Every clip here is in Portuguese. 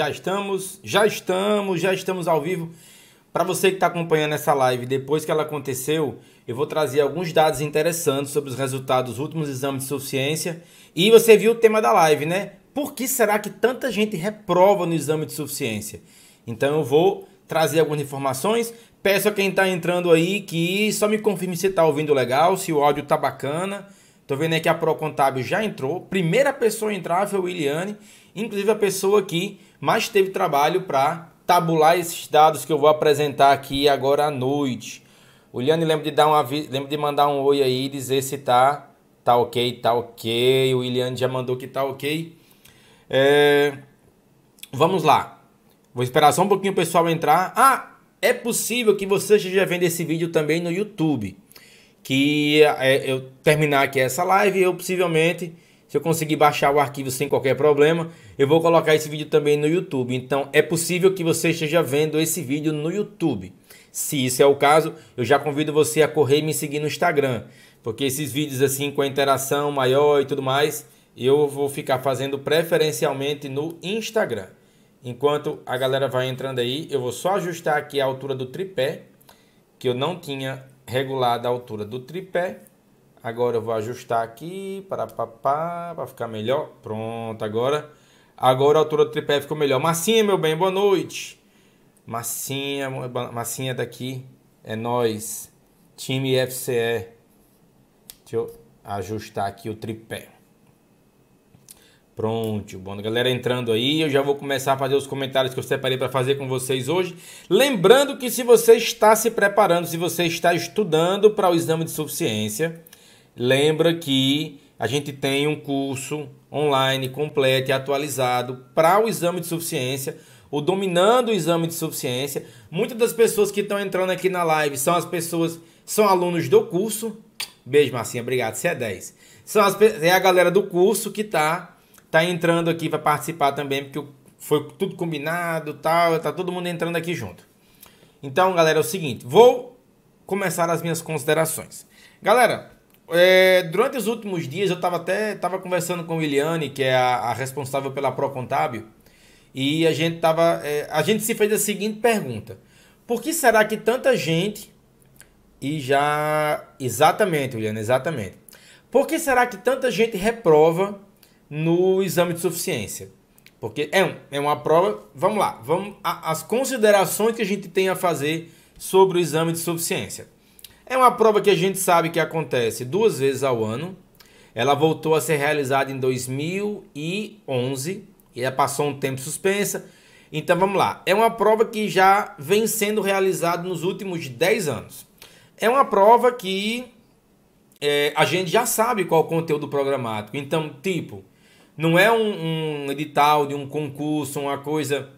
Já estamos, já estamos, já estamos ao vivo. Para você que está acompanhando essa live, depois que ela aconteceu, eu vou trazer alguns dados interessantes sobre os resultados dos últimos exames de suficiência. E você viu o tema da live, né? Por que será que tanta gente reprova no exame de suficiência? Então eu vou trazer algumas informações. Peço a quem está entrando aí que só me confirme se está ouvindo legal, se o áudio tá bacana. Tô vendo aqui a Pro Contábil já entrou. Primeira pessoa a entrar foi o Williane, inclusive a pessoa que mais teve trabalho para tabular esses dados que eu vou apresentar aqui agora à noite. O Liane lembra de dar uma lembra de mandar um oi aí e dizer se tá tá ok, tá ok. O Iliane já mandou que tá ok. É... Vamos lá. Vou esperar só um pouquinho o pessoal entrar. Ah, é possível que você esteja vendo esse vídeo também no YouTube. Que é, eu terminar aqui essa live, eu possivelmente se eu conseguir baixar o arquivo sem qualquer problema, eu vou colocar esse vídeo também no YouTube. Então é possível que você esteja vendo esse vídeo no YouTube. Se isso é o caso, eu já convido você a correr e me seguir no Instagram, porque esses vídeos assim com a interação maior e tudo mais, eu vou ficar fazendo preferencialmente no Instagram. Enquanto a galera vai entrando aí, eu vou só ajustar aqui a altura do tripé, que eu não tinha regulado a altura do tripé. Agora eu vou ajustar aqui para para ficar melhor. Pronto, agora agora a altura do tripé ficou melhor. Massinha, meu bem, boa noite. Massinha, massinha daqui é nós. Time FCE. Deixa eu ajustar aqui o tripé. Pronto, bom, galera entrando aí, eu já vou começar a fazer os comentários que eu separei para fazer com vocês hoje. Lembrando que se você está se preparando, se você está estudando para o exame de suficiência, Lembra que a gente tem um curso online completo e atualizado para o exame de suficiência, o dominando o exame de suficiência. Muitas das pessoas que estão entrando aqui na live são as pessoas, são alunos do curso. Beijo, Marcinha, obrigado. Você é 10. São as, é a galera do curso que tá tá entrando aqui para participar também, porque foi tudo combinado, tal, tá todo mundo entrando aqui junto. Então, galera, é o seguinte, vou começar as minhas considerações. Galera, é, durante os últimos dias eu estava até tava conversando com a Williane, que é a, a responsável pela Pro Contábil, e a gente tava, é, a gente se fez a seguinte pergunta: por que será que tanta gente e já exatamente, Williane, exatamente. Por que será que tanta gente reprova no exame de suficiência? Porque é, um, é uma prova. Vamos lá, vamos a, as considerações que a gente tem a fazer sobre o exame de suficiência. É uma prova que a gente sabe que acontece duas vezes ao ano. Ela voltou a ser realizada em 2011 e ela passou um tempo suspensa. Então vamos lá. É uma prova que já vem sendo realizada nos últimos 10 anos. É uma prova que é, a gente já sabe qual é o conteúdo programático. Então, tipo, não é um, um edital de um concurso, uma coisa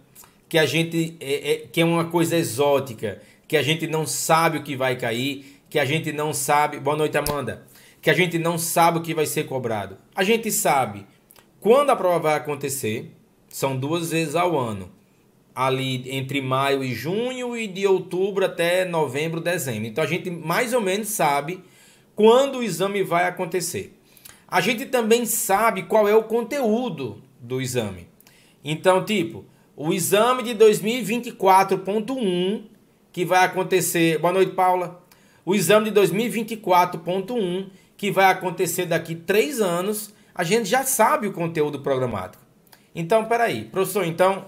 que a gente é, é, que é uma coisa exótica, que a gente não sabe o que vai cair que a gente não sabe. Boa noite, Amanda. Que a gente não sabe o que vai ser cobrado. A gente sabe quando a prova vai acontecer. São duas vezes ao ano. Ali entre maio e junho e de outubro até novembro, dezembro. Então a gente mais ou menos sabe quando o exame vai acontecer. A gente também sabe qual é o conteúdo do exame. Então, tipo, o exame de 2024.1 que vai acontecer. Boa noite, Paula o exame de 2024.1, que vai acontecer daqui três anos, a gente já sabe o conteúdo programático. Então, peraí, professor, então,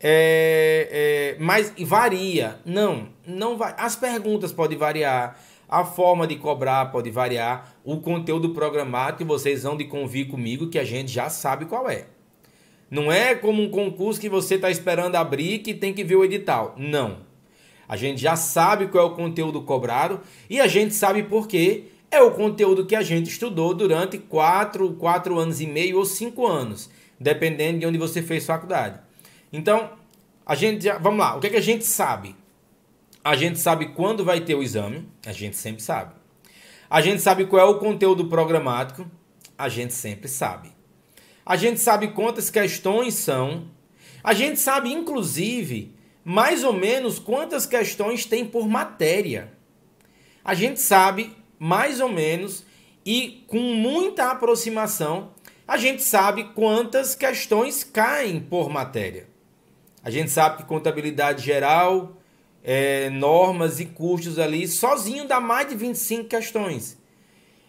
é, é, mas varia? Não, não vai. As perguntas podem variar, a forma de cobrar pode variar, o conteúdo programático, vocês vão de convir comigo que a gente já sabe qual é. Não é como um concurso que você está esperando abrir que tem que ver o edital. Não. A gente já sabe qual é o conteúdo cobrado e a gente sabe por quê. É o conteúdo que a gente estudou durante 4, 4 anos e meio ou 5 anos, dependendo de onde você fez faculdade. Então, a gente já, vamos lá, o que, é que a gente sabe? A gente sabe quando vai ter o exame, a gente sempre sabe. A gente sabe qual é o conteúdo programático, a gente sempre sabe. A gente sabe quantas questões são. A gente sabe, inclusive, mais ou menos quantas questões tem por matéria. A gente sabe mais ou menos e com muita aproximação, a gente sabe quantas questões caem por matéria. A gente sabe que contabilidade geral, é, normas e custos ali, sozinho dá mais de 25 questões.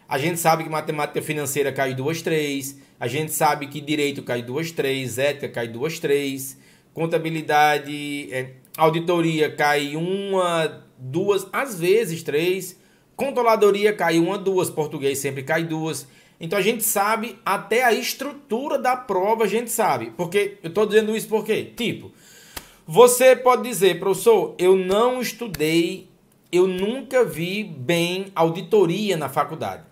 A gente sabe que matemática financeira cai duas, três. A gente sabe que direito cai duas, três. Ética cai duas, três. Contabilidade, é, auditoria cai uma, duas, às vezes três. Controladoria cai uma, duas. Português sempre cai duas. Então a gente sabe até a estrutura da prova, a gente sabe. Porque eu estou dizendo isso porque, tipo, você pode dizer, professor, eu não estudei, eu nunca vi bem auditoria na faculdade.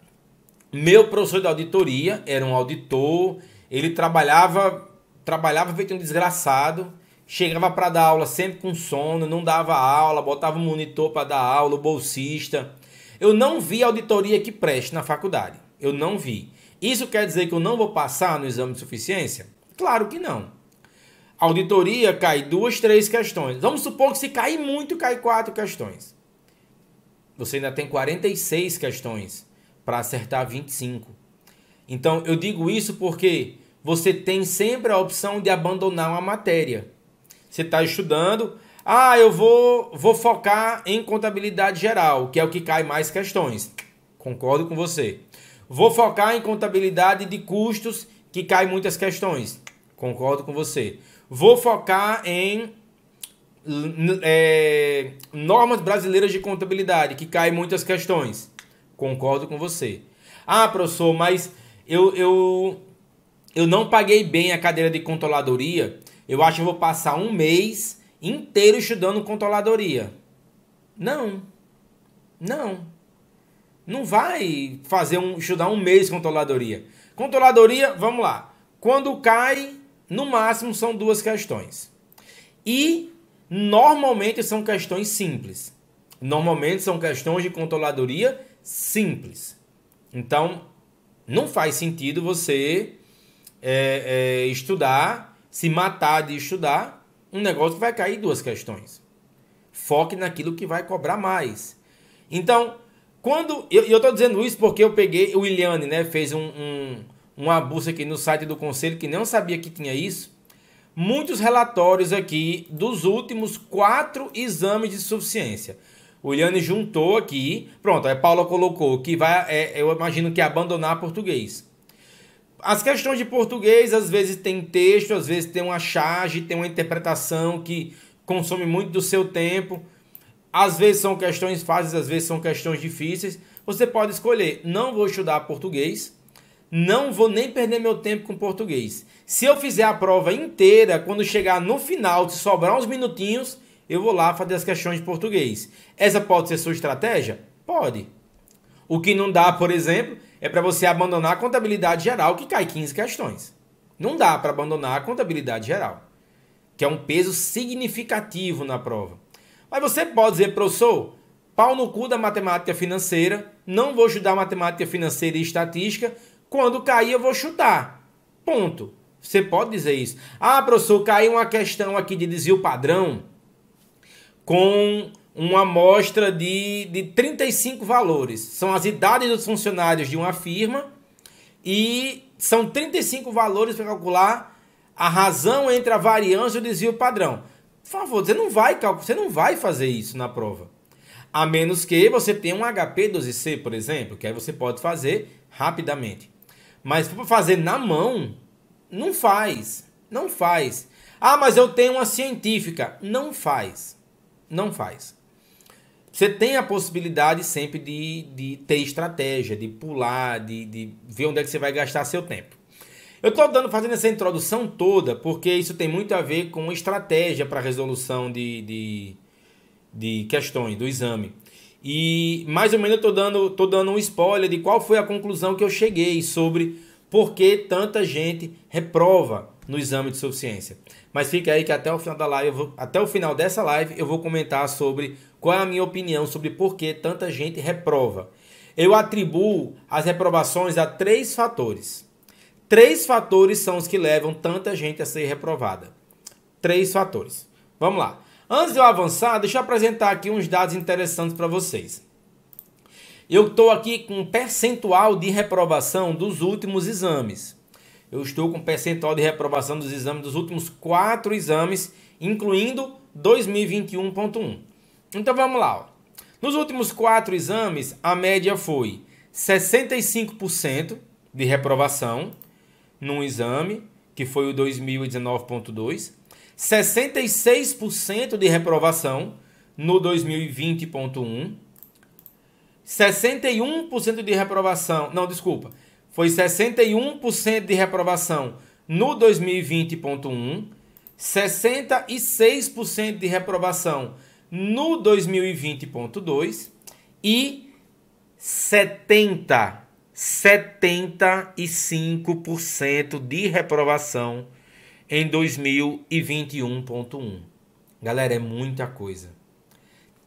Meu professor de auditoria era um auditor, ele trabalhava, trabalhava feito um desgraçado, chegava para dar aula sempre com sono, não dava aula, botava um monitor para dar aula, o bolsista. Eu não vi auditoria que preste na faculdade. Eu não vi. Isso quer dizer que eu não vou passar no exame de suficiência? Claro que não. Auditoria cai duas, três questões. Vamos supor que se cair muito, cai quatro questões. Você ainda tem 46 questões para acertar 25. Então eu digo isso porque você tem sempre a opção de abandonar uma matéria. Você está estudando, ah, eu vou, vou focar em contabilidade geral, que é o que cai mais questões. Concordo com você. Vou focar em contabilidade de custos, que cai muitas questões. Concordo com você. Vou focar em é, normas brasileiras de contabilidade, que cai muitas questões. Concordo com você. Ah, professor, mas eu, eu, eu não paguei bem a cadeira de controladoria. Eu acho que vou passar um mês inteiro estudando controladoria. Não. Não. Não vai fazer um, estudar um mês controladoria. Controladoria, vamos lá. Quando cai, no máximo são duas questões. E normalmente são questões simples. Normalmente são questões de controladoria simples. Então, não faz sentido você é, é, estudar, se matar de estudar, um negócio vai cair duas questões. Foque naquilo que vai cobrar mais. Então, quando. Eu, tô dizendo isso porque eu peguei. O Iliane, né? Fez um, um, uma busca aqui no site do conselho que não sabia que tinha isso. Muitos relatórios aqui dos últimos quatro exames de suficiência. O Iliane juntou aqui. Pronto, a Paula colocou que vai. É, eu imagino que é abandonar português. As questões de português, às vezes tem texto, às vezes tem uma charge, tem uma interpretação que consome muito do seu tempo. Às vezes são questões fáceis, às vezes são questões difíceis. Você pode escolher, não vou estudar português, não vou nem perder meu tempo com português. Se eu fizer a prova inteira, quando chegar no final, se sobrar uns minutinhos, eu vou lá fazer as questões de português. Essa pode ser sua estratégia? Pode. O que não dá, por exemplo, é para você abandonar a contabilidade geral, que cai 15 questões. Não dá para abandonar a contabilidade geral, que é um peso significativo na prova. Mas você pode dizer, professor, pau no cu da matemática financeira, não vou estudar matemática financeira e estatística, quando cair eu vou chutar. Ponto. Você pode dizer isso. Ah, professor, caiu uma questão aqui de desvio padrão com uma amostra de, de 35 valores. São as idades dos funcionários de uma firma e são 35 valores para calcular a razão entre a variância e o desvio padrão. Por favor, você não vai você não vai fazer isso na prova. A menos que você tenha um HP 12C, por exemplo, que aí você pode fazer rapidamente. Mas para fazer na mão, não faz. Não faz. Ah, mas eu tenho uma científica. Não faz. Não faz. Você tem a possibilidade sempre de, de ter estratégia, de pular, de, de ver onde é que você vai gastar seu tempo. Eu estou dando, fazendo essa introdução toda porque isso tem muito a ver com estratégia para resolução de, de, de questões do exame. E mais ou menos eu estou dando, tô dando um spoiler de qual foi a conclusão que eu cheguei sobre por que tanta gente reprova no exame de suficiência. Mas fica aí que até o final da live, vou, até o final dessa live, eu vou comentar sobre qual é a minha opinião sobre por que tanta gente reprova. Eu atribuo as reprovações a três fatores. Três fatores são os que levam tanta gente a ser reprovada. Três fatores. Vamos lá. Antes de eu avançar, deixa eu apresentar aqui uns dados interessantes para vocês. Eu estou aqui com um percentual de reprovação dos últimos exames. Eu estou com percentual de reprovação dos exames dos últimos quatro exames, incluindo 2021.1. Então vamos lá. Ó. Nos últimos quatro exames, a média foi 65% de reprovação num exame, que foi o 2019.2, 66% de reprovação no 2020.1, 61% de reprovação, não, desculpa, foi 61% de reprovação no 2020.1, 66% de reprovação no 2020.2 e 70 75% de reprovação em 2021.1. Galera, é muita coisa.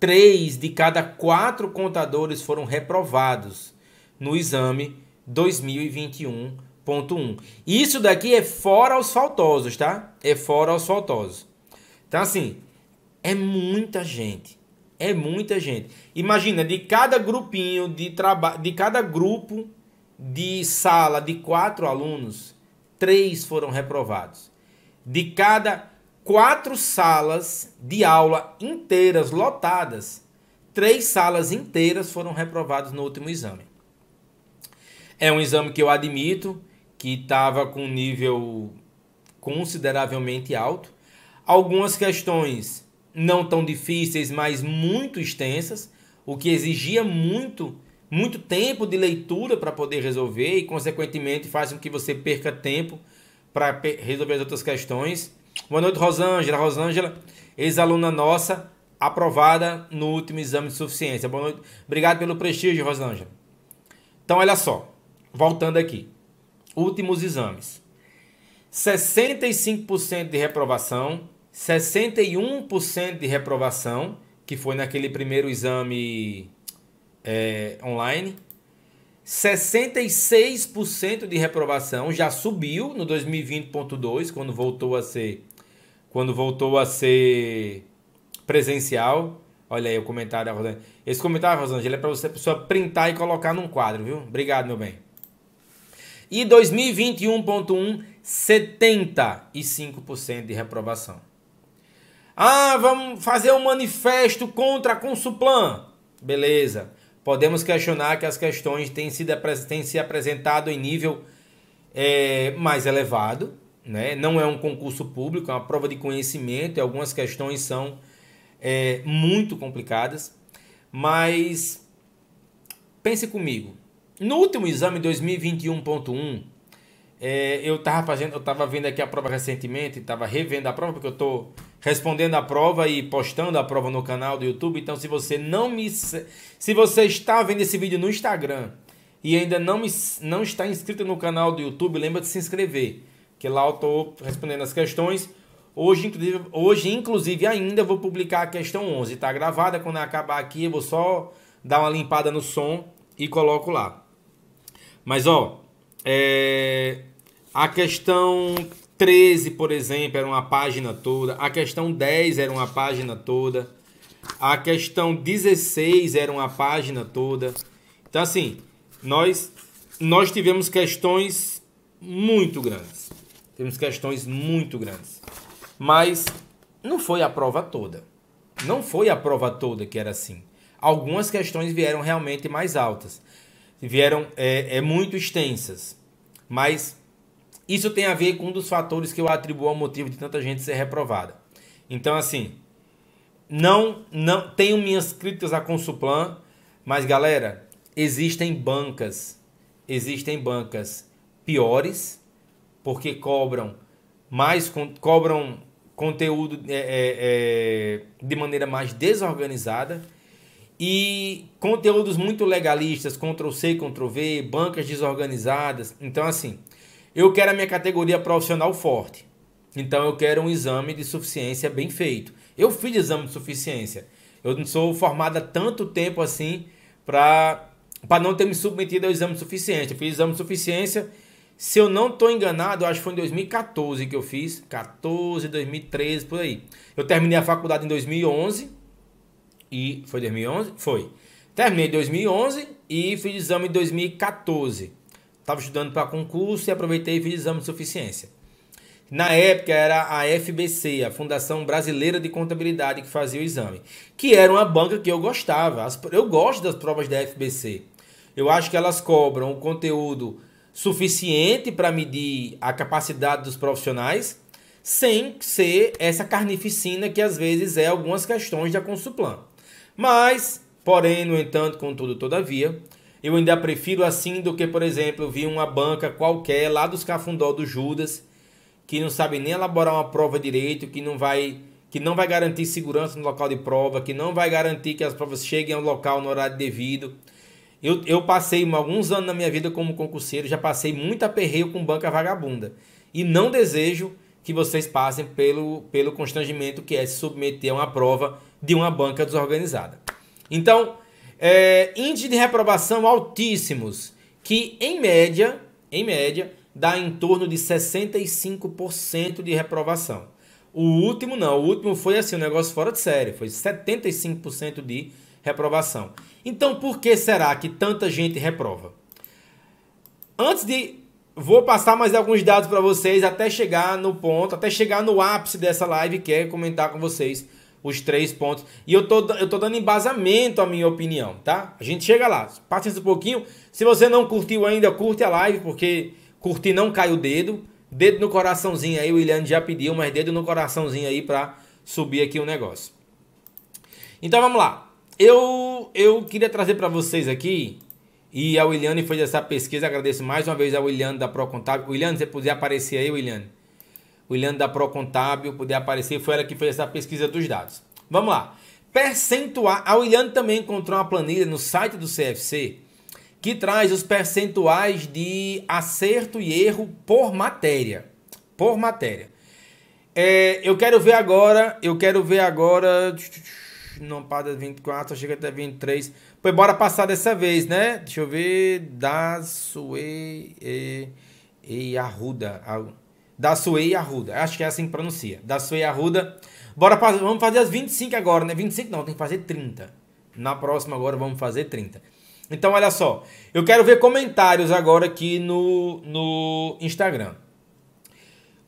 Três de cada quatro contadores foram reprovados no exame 2021.1. Isso daqui é fora os faltosos, tá? É fora os faltosos. Então, assim, é muita gente. É muita gente. Imagina, de cada grupinho de trabalho, de cada grupo de sala de quatro alunos, três foram reprovados. De cada quatro salas de aula inteiras lotadas, três salas inteiras foram reprovadas no último exame. É um exame que eu admito que estava com um nível consideravelmente alto. Algumas questões não tão difíceis, mas muito extensas, o que exigia muito muito tempo de leitura para poder resolver e consequentemente faz com que você perca tempo para resolver as outras questões. Boa noite, Rosângela. Rosângela, ex-aluna nossa, aprovada no último exame de suficiência. Boa noite. Obrigado pelo prestígio, Rosângela. Então, olha só. Voltando aqui. Últimos exames. 65% de reprovação, 61% de reprovação, que foi naquele primeiro exame é, online. 66% de reprovação já subiu no 2020.2, quando voltou a ser quando voltou a ser presencial. Olha aí o comentário da Rosângela. Esse comentário, Rosângela, é para você pessoa printar e colocar num quadro, viu? Obrigado, meu bem. E 2021.1, 75% de reprovação. Ah, vamos fazer um manifesto contra a Consuplan. Beleza. Podemos questionar que as questões têm, sido, têm se apresentado em nível é, mais elevado. Né? Não é um concurso público, é uma prova de conhecimento e algumas questões são é, muito complicadas. Mas pense comigo, no último exame 2021.1, é, eu estava fazendo, eu estava vendo aqui a prova recentemente, estava revendo a prova porque eu estou respondendo a prova e postando a prova no canal do YouTube. Então, se você não me, se você está vendo esse vídeo no Instagram e ainda não me, não está inscrito no canal do YouTube, lembra de se inscrever, que lá eu estou respondendo as questões. Hoje, inclusive, hoje, inclusive, ainda vou publicar a questão 11. Está gravada, quando acabar aqui eu vou só dar uma limpada no som e coloco lá. Mas ó, é, a questão 13, por exemplo, era uma página toda. A questão 10 era uma página toda. A questão 16 era uma página toda. Então, assim, nós, nós tivemos questões muito grandes. Temos questões muito grandes. Mas não foi a prova toda. Não foi a prova toda que era assim. Algumas questões vieram realmente mais altas vieram é, é muito extensas. Mas isso tem a ver com um dos fatores que eu atribuo ao motivo de tanta gente ser reprovada. Então, assim, não, não tenho minhas críticas a Consuplan, mas galera, existem bancas, existem bancas piores, porque cobram mais, cobram conteúdo é, é, é, de maneira mais desorganizada e conteúdos muito legalistas, Ctrl C, Ctrl V, bancas desorganizadas. Então, assim, eu quero a minha categoria profissional forte. Então, eu quero um exame de suficiência bem feito. Eu fiz exame de suficiência. Eu não sou formado há tanto tempo assim para não ter me submetido ao exame de suficiência. Eu fiz exame de suficiência, se eu não estou enganado, acho que foi em 2014 que eu fiz. 14, 2013, por aí. Eu terminei a faculdade em 2011 e foi 2011? Foi. Terminei em 2011 e fiz exame em 2014. estava estudando para concurso e aproveitei e fiz exame de suficiência. Na época era a FBC, a Fundação Brasileira de Contabilidade, que fazia o exame, que era uma banca que eu gostava. Eu gosto das provas da FBC. Eu acho que elas cobram o conteúdo suficiente para medir a capacidade dos profissionais, sem ser essa carnificina que às vezes é algumas questões da Consuplan. Mas, porém, no entanto, contudo, todavia, eu ainda prefiro assim do que, por exemplo, vi uma banca qualquer lá dos Cafundó do Judas que não sabe nem elaborar uma prova direito, que não vai que não vai garantir segurança no local de prova, que não vai garantir que as provas cheguem ao local no horário devido. Eu, eu passei alguns anos na minha vida como concurseiro, já passei muito aperreio com banca vagabunda. E não desejo que vocês passem pelo, pelo constrangimento que é se submeter a uma prova de uma banca desorganizada. Então, é, índice de reprovação altíssimos, que em média, em média, dá em torno de 65% de reprovação. O último não, o último foi assim, um negócio fora de série, foi 75% de reprovação. Então, por que será que tanta gente reprova? Antes de vou passar mais alguns dados para vocês até chegar no ponto, até chegar no ápice dessa live, que é comentar com vocês os três pontos. E eu tô, eu tô dando embasamento à minha opinião, tá? A gente chega lá. Paciência um pouquinho. Se você não curtiu ainda, curte a live, porque Curtir não cai o dedo. Dedo no coraçãozinho aí, o William já pediu, mas dedo no coraçãozinho aí para subir aqui o negócio. Então vamos lá. Eu, eu queria trazer para vocês aqui, e a Williane fez essa pesquisa, agradeço mais uma vez a Williane da Procontábil. Williane, você puder aparecer aí, Williane. Williane da Procontábil, puder aparecer, foi ela que fez essa pesquisa dos dados. Vamos lá. Percentual. A Williane também encontrou uma planilha no site do CFC que traz os percentuais de acerto e erro por matéria. Por matéria. É, eu quero ver agora, eu quero ver agora. Não para 24, chega até 23. Pois bora passar dessa vez, né? Deixa eu ver. Da Sue e, e Arruda. Da Sue e Arruda. Acho que é assim que pronuncia. Da Sue e Arruda. Bora vamos fazer as 25 agora, né? 25 não, tem que fazer 30. Na próxima agora vamos fazer 30. Então, olha só. Eu quero ver comentários agora aqui no, no Instagram.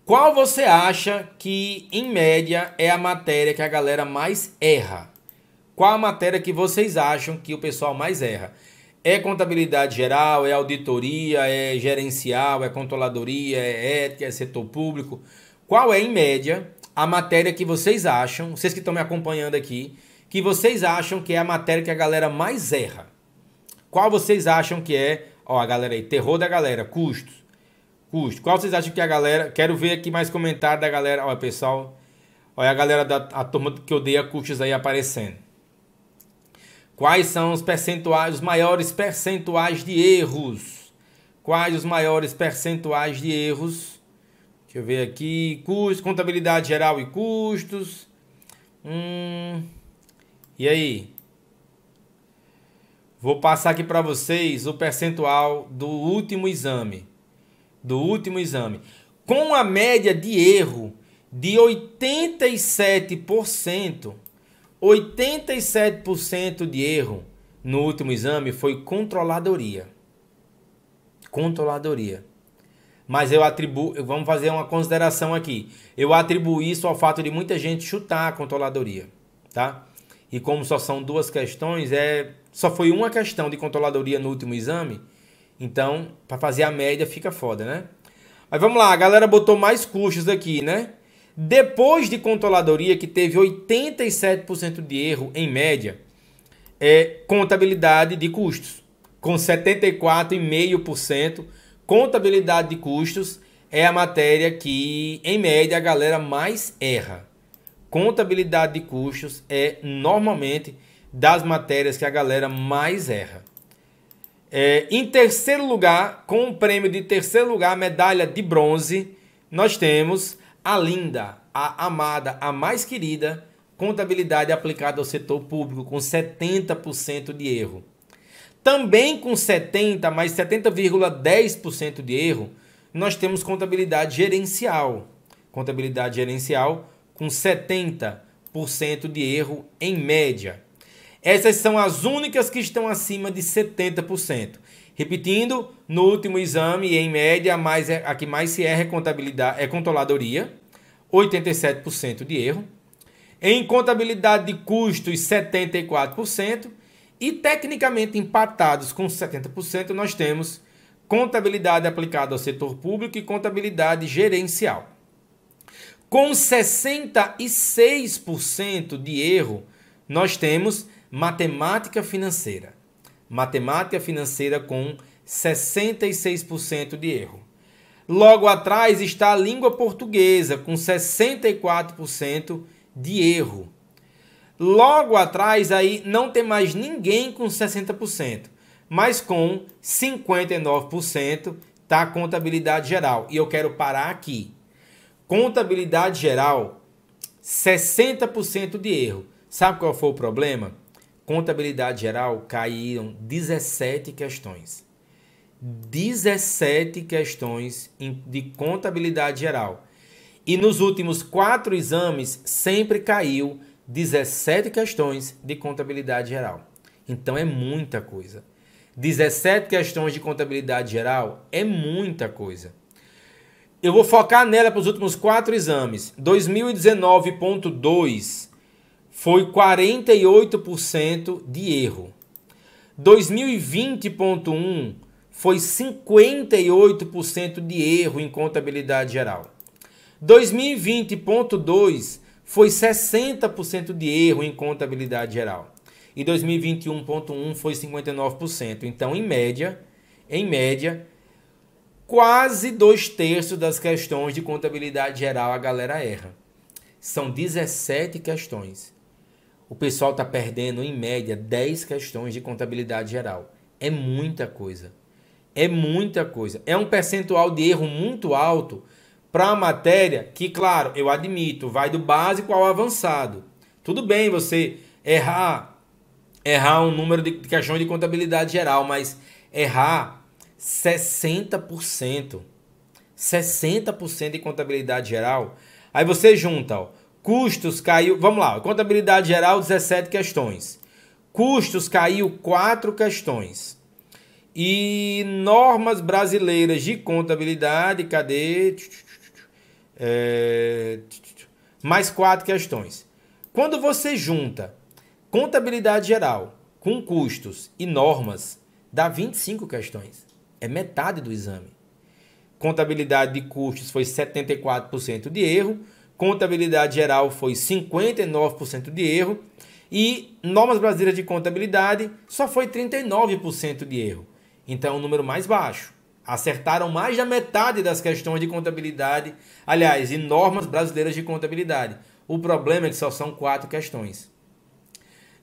Qual você acha que, em média, é a matéria que a galera mais erra? Qual a matéria que vocês acham que o pessoal mais erra? É contabilidade geral, é auditoria, é gerencial, é controladoria, é ética, é setor público? Qual é, em média, a matéria que vocês acham, vocês que estão me acompanhando aqui, que vocês acham que é a matéria que a galera mais erra? Qual vocês acham que é? Ó, a galera aí, terror da galera, custos. Custo. Qual vocês acham que a galera. Quero ver aqui mais comentário da galera. Olha, pessoal. Olha a galera da a turma que odeia custos aí aparecendo. Quais são os percentuais, os maiores percentuais de erros? Quais os maiores percentuais de erros? Deixa eu ver aqui. Custos, contabilidade geral e custos. Hum. E aí? Vou passar aqui para vocês o percentual do último exame. Do último exame. Com a média de erro de 87%, 87% de erro no último exame foi controladoria. Controladoria. Mas eu atribuo, vamos fazer uma consideração aqui. Eu atribuo isso ao fato de muita gente chutar a controladoria, tá? E como só são duas questões, é só foi uma questão de controladoria no último exame, então para fazer a média fica foda, né? Mas vamos lá, a galera botou mais custos aqui, né? Depois de controladoria, que teve 87% de erro em média, é contabilidade de custos, com 74,5%. Contabilidade de custos é a matéria que, em média, a galera mais erra contabilidade de custos é normalmente das matérias que a galera mais erra. É, em terceiro lugar, com o prêmio de terceiro lugar, medalha de bronze, nós temos a linda, a amada, a mais querida, contabilidade aplicada ao setor público, com 70% de erro. Também com 70, mais 70,10% de erro, nós temos contabilidade gerencial. Contabilidade gerencial com 70% de erro em média. Essas são as únicas que estão acima de 70%. Repetindo, no último exame, em média, mais, é, a que mais se erra é, contabilidade, é controladoria, 87% de erro. Em contabilidade de custos, 74%. E tecnicamente empatados com 70%, nós temos contabilidade aplicada ao setor público e contabilidade gerencial. Com 66% de erro, nós temos matemática financeira. Matemática financeira com 66% de erro. Logo atrás está a língua portuguesa com 64% de erro. Logo atrás aí não tem mais ninguém com 60%, mas com 59% está a contabilidade geral. E eu quero parar aqui. Contabilidade geral, 60% de erro. Sabe qual foi o problema? Contabilidade geral caíram 17 questões. 17 questões de contabilidade geral. E nos últimos quatro exames sempre caiu 17 questões de contabilidade geral. Então é muita coisa. 17 questões de contabilidade geral é muita coisa. Eu vou focar nela para os últimos quatro exames. 2019.2 foi 48% de erro. 2020.1 foi 58% de erro em contabilidade geral. 2020.2 foi 60% de erro em contabilidade geral. E 2021.1 foi 59%. Então, em média, em média, quase dois terços das questões de contabilidade geral a galera erra. São 17 questões. O pessoal está perdendo, em média, 10 questões de contabilidade geral. É muita coisa. É muita coisa. É um percentual de erro muito alto para uma matéria que, claro, eu admito, vai do básico ao avançado. Tudo bem você errar errar um número de questões de contabilidade geral, mas errar 60%. 60% de contabilidade geral. Aí você junta, ó, custos caiu, vamos lá, contabilidade geral 17 questões. Custos caiu 4 questões. E normas brasileiras de contabilidade, cadê? É... Mais quatro questões. Quando você junta contabilidade geral com custos e normas, dá 25 questões. É metade do exame. Contabilidade de custos foi 74% de erro, contabilidade geral foi 59% de erro e normas brasileiras de contabilidade só foi 39% de erro. Então, é um número mais baixo. Acertaram mais da metade das questões de contabilidade, aliás, e normas brasileiras de contabilidade. O problema é que só são quatro questões.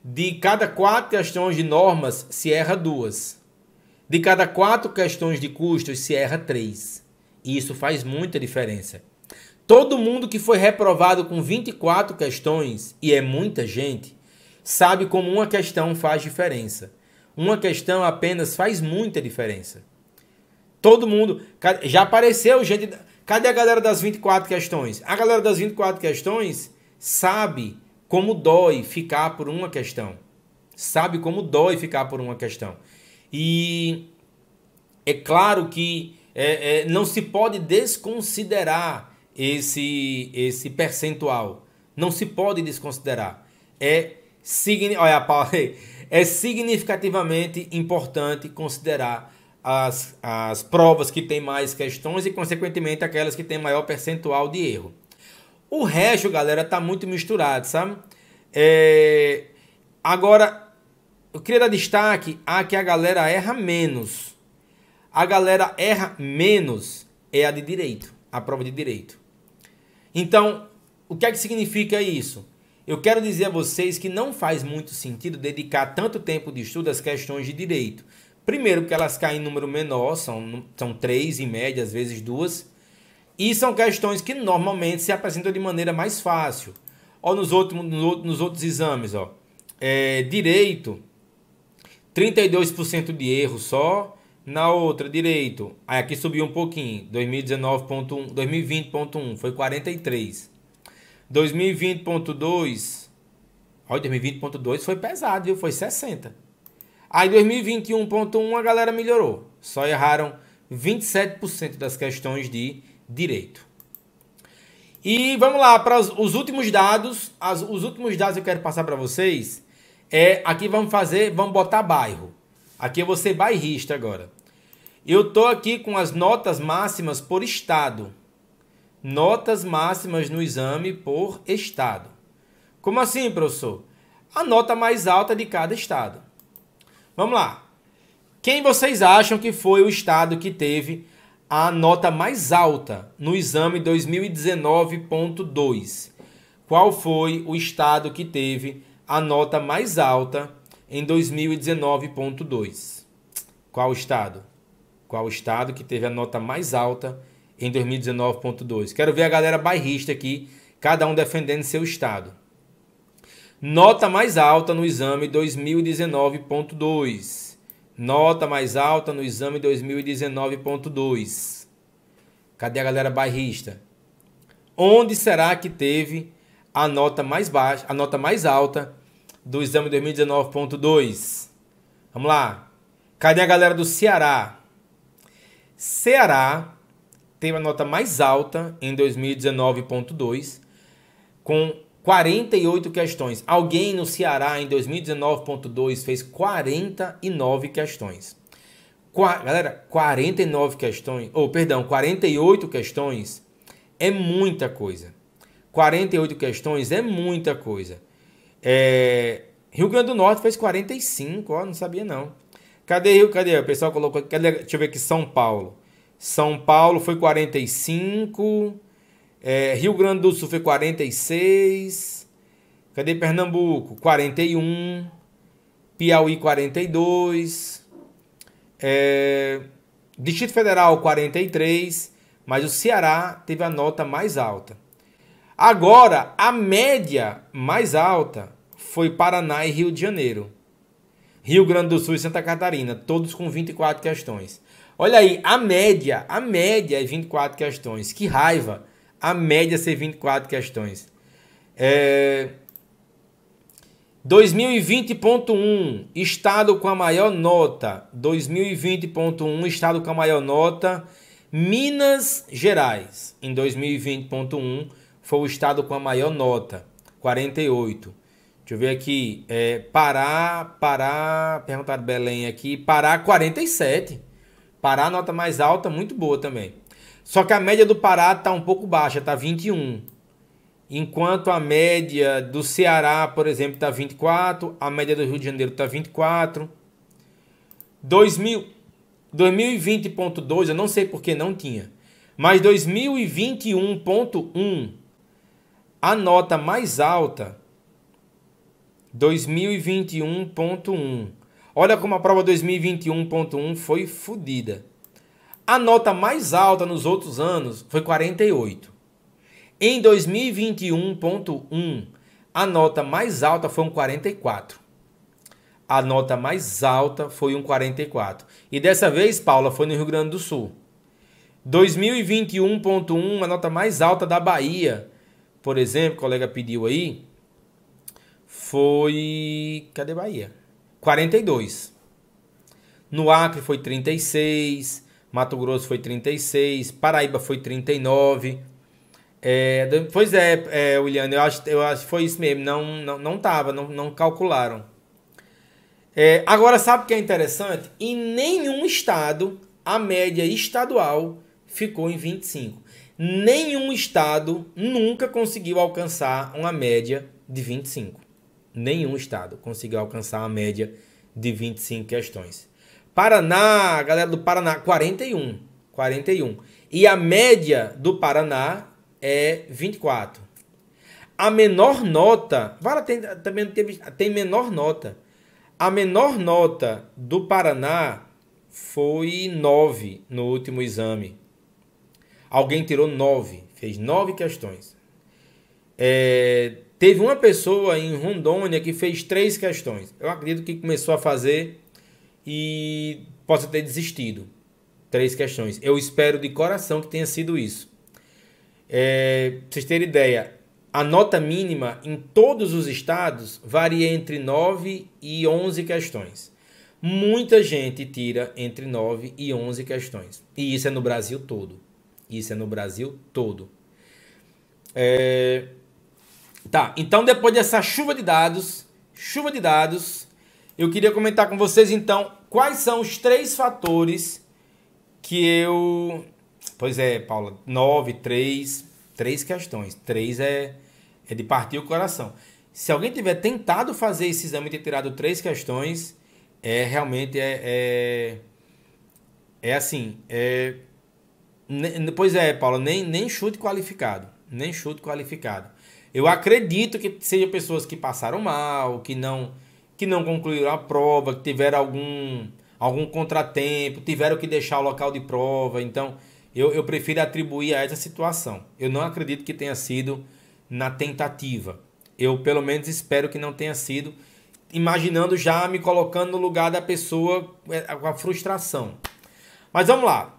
De cada quatro questões de normas, se erra duas. De cada quatro questões de custos, se erra três. E isso faz muita diferença. Todo mundo que foi reprovado com 24 questões, e é muita gente, sabe como uma questão faz diferença. Uma questão apenas faz muita diferença. Todo mundo. Já apareceu gente. Cadê a galera das 24 questões? A galera das 24 questões sabe como dói ficar por uma questão. Sabe como dói ficar por uma questão. E é claro que é, é, não se pode desconsiderar esse, esse percentual. Não se pode desconsiderar. É, olha, é significativamente importante considerar as, as provas que têm mais questões e, consequentemente, aquelas que têm maior percentual de erro. O resto, galera, tá muito misturado, sabe? É... Agora, eu queria dar destaque a que a galera erra menos. A galera erra menos é a de direito, a prova de direito. Então, o que é que significa isso? Eu quero dizer a vocês que não faz muito sentido dedicar tanto tempo de estudo às questões de direito. Primeiro, porque elas caem em número menor, são, são três em média, às vezes duas. E são questões que normalmente se apresentam de maneira mais fácil. Ó, nos, outros, nos outros exames, ó. É, direito, 32% de erro só. Na outra, direito. Aí aqui subiu um pouquinho. 2019.1, 2020.1 foi 43. 2020.2. Olha, 2020.2 foi pesado, viu? Foi 60. Aí 2021.1 a galera melhorou. Só erraram 27% das questões de direito. E vamos lá para os últimos dados. As, os últimos dados que eu quero passar para vocês é aqui vamos fazer, vamos botar bairro. Aqui eu vou ser bairrista agora. Eu tô aqui com as notas máximas por estado. Notas máximas no exame por estado. Como assim, professor? A nota mais alta de cada estado. Vamos lá. Quem vocês acham que foi o estado que teve a nota mais alta no exame 2019.2? Qual foi o estado que teve a nota mais alta em 2019.2? Qual estado? Qual estado que teve a nota mais alta em 2019.2? Quero ver a galera bairrista aqui, cada um defendendo seu estado. Nota mais alta no exame 2019.2. Nota mais alta no exame 2019.2. Cadê a galera bairrista? Onde será que teve a nota mais baixa, a nota mais alta do exame 2019.2? Vamos lá. Cadê a galera do Ceará? Ceará teve a nota mais alta em 2019.2 com 48 questões. Alguém no Ceará em 2019.2 fez 49 questões. Qua, galera, 49 questões, ou oh, perdão, 48 questões é muita coisa. 48 questões é muita coisa. É, Rio Grande do Norte fez 45, ó, não sabia não. Cadê Rio? Cadê? O pessoal colocou. Cadê? Deixa eu ver aqui, São Paulo. São Paulo foi 45. É, Rio Grande do Sul foi 46. Cadê Pernambuco? 41. Piauí, 42. É, Distrito Federal, 43. Mas o Ceará teve a nota mais alta. Agora, a média mais alta foi Paraná e Rio de Janeiro. Rio Grande do Sul e Santa Catarina, todos com 24 questões. Olha aí, a média, a média é 24 questões. Que raiva! a média ser 24 questões. É... 2020.1, estado com a maior nota. 2020.1, estado com a maior nota. Minas Gerais, em 2020.1, foi o estado com a maior nota, 48. Deixa eu ver aqui. É, Pará, Pará, perguntaram Belém aqui. Pará, 47. Pará, nota mais alta, muito boa também. Só que a média do Pará está um pouco baixa, está 21. Enquanto a média do Ceará, por exemplo, está 24, a média do Rio de Janeiro está 24. 2000, 2020.2, eu não sei porque não tinha, mas 2021.1, a nota mais alta, 2021.1. Olha como a prova 2021.1 foi fodida. A nota mais alta nos outros anos foi 48. Em 2021.1, a nota mais alta foi um 44. A nota mais alta foi um 44. E dessa vez, Paula, foi no Rio Grande do Sul. 2021.1, a nota mais alta da Bahia, por exemplo, o colega pediu aí, foi. Cadê Bahia? 42. No Acre foi 36. Mato Grosso foi 36, Paraíba foi 39. É, pois é, é, eu acho, eu acho que foi isso mesmo, não, não, não tava, não, não calcularam. É, agora, sabe o que é interessante? Em nenhum estado a média estadual ficou em 25. Nenhum estado nunca conseguiu alcançar uma média de 25. Nenhum estado conseguiu alcançar uma média de 25 questões. Paraná, galera do Paraná, 41. 41. E a média do Paraná é 24. A menor nota, Vara tem, também teve, tem menor nota. A menor nota do Paraná foi 9 no último exame. Alguém tirou 9, fez 9 questões. É, teve uma pessoa em Rondônia que fez 3 questões. Eu acredito que começou a fazer e possa ter desistido. Três questões. Eu espero de coração que tenha sido isso. É, pra vocês terem ideia, a nota mínima em todos os estados varia entre 9 e 11 questões. muita gente tira entre 9 e 11 questões. E isso é no Brasil todo. Isso é no Brasil todo. É... Tá, então depois dessa chuva de dados, chuva de dados, eu queria comentar com vocês então quais são os três fatores que eu. Pois é, Paula, 9, 3, três questões. Três é, é de partir o coração. Se alguém tiver tentado fazer esse exame e ter tirado três questões, é realmente é, é, é assim. É, pois é, Paula, nem, nem chute qualificado. Nem chute qualificado. Eu acredito que sejam pessoas que passaram mal, que não que não concluíram a prova, que tiveram algum algum contratempo, tiveram que deixar o local de prova. Então, eu, eu prefiro atribuir a essa situação. Eu não acredito que tenha sido na tentativa. Eu, pelo menos, espero que não tenha sido, imaginando já me colocando no lugar da pessoa é, com a frustração. Mas vamos lá.